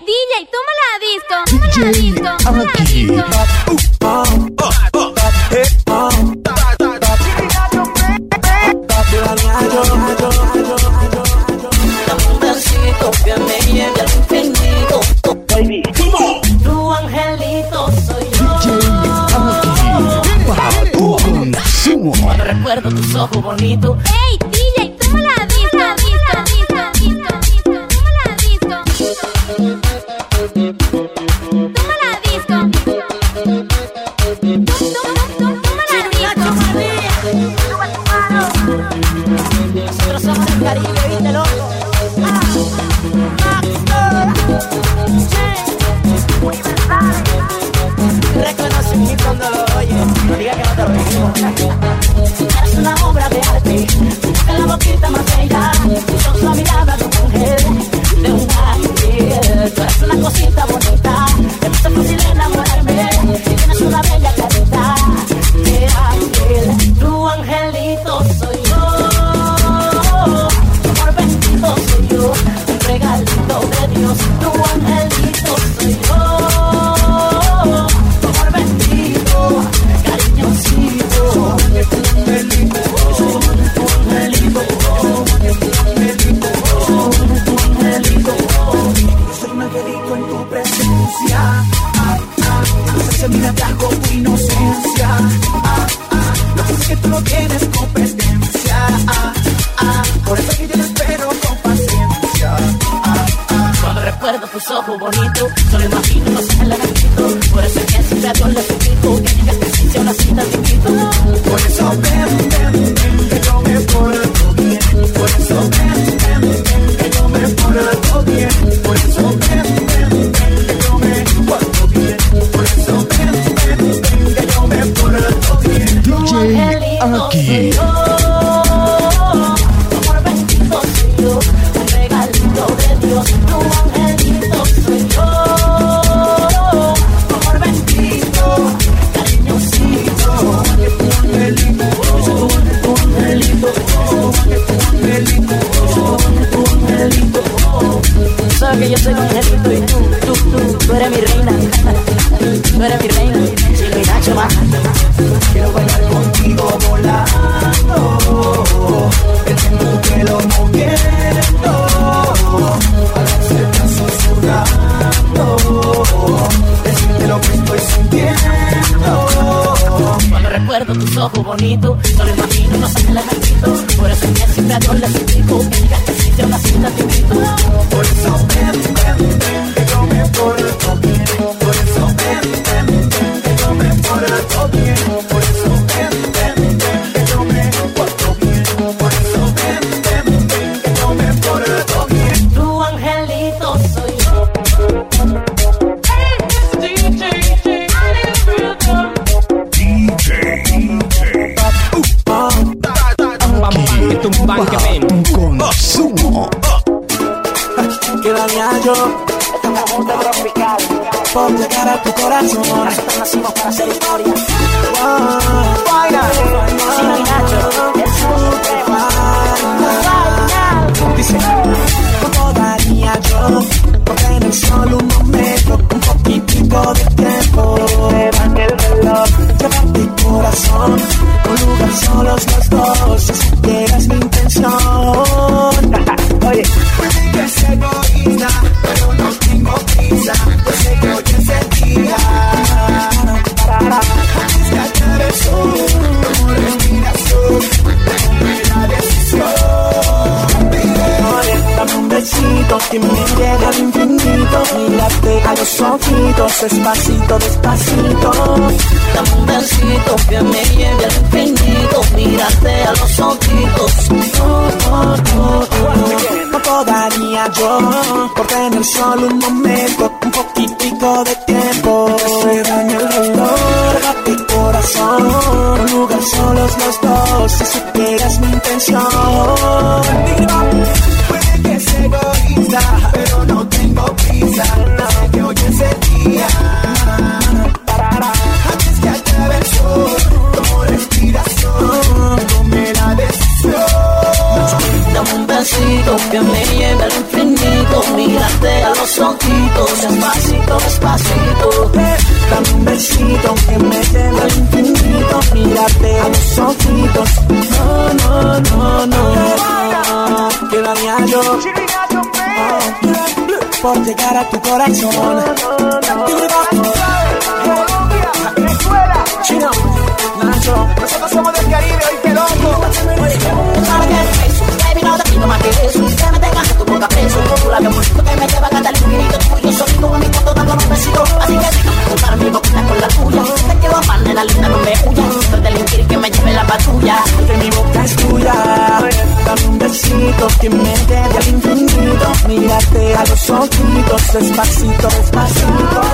DJ, tómala a disco. Tómala a disco. Cuando recuerdo tus ojos bonitos. ¡Ey! Nosotros somos el Caribe. se me atrajo tu inocencia. Ah, ah, lo que tú no tienes competencia. Ah, por eso que yo lo espero con paciencia. Cuando recuerdo tus ojos bonitos, solo imagino los no lagartitos. Por eso es que siempre a Dios le suplico que tengas presencia una cita te. Por eso ven, ven, ven, que yo me aquí. Un regalito de Dios, I don't tenía yo. Por llegar a tu corazón. Nacimos para hacer historia. los ojitos, despacito, despacito. Dame un besito que me lleve al infinito, mírate a los ojitos. Oh, oh, oh, no todavía yo, por tener solo un momento, un poquitico de tiempo. Se daña el reloj, tu corazón, un lugar solos los dos, si supieras mi intención. Mira, puede que que me lleve infinito, mírate a los ojitos. No, no, no, no, no, que la mía yo. Por llegar a tu corazón. No, no, no. despacito, despacito.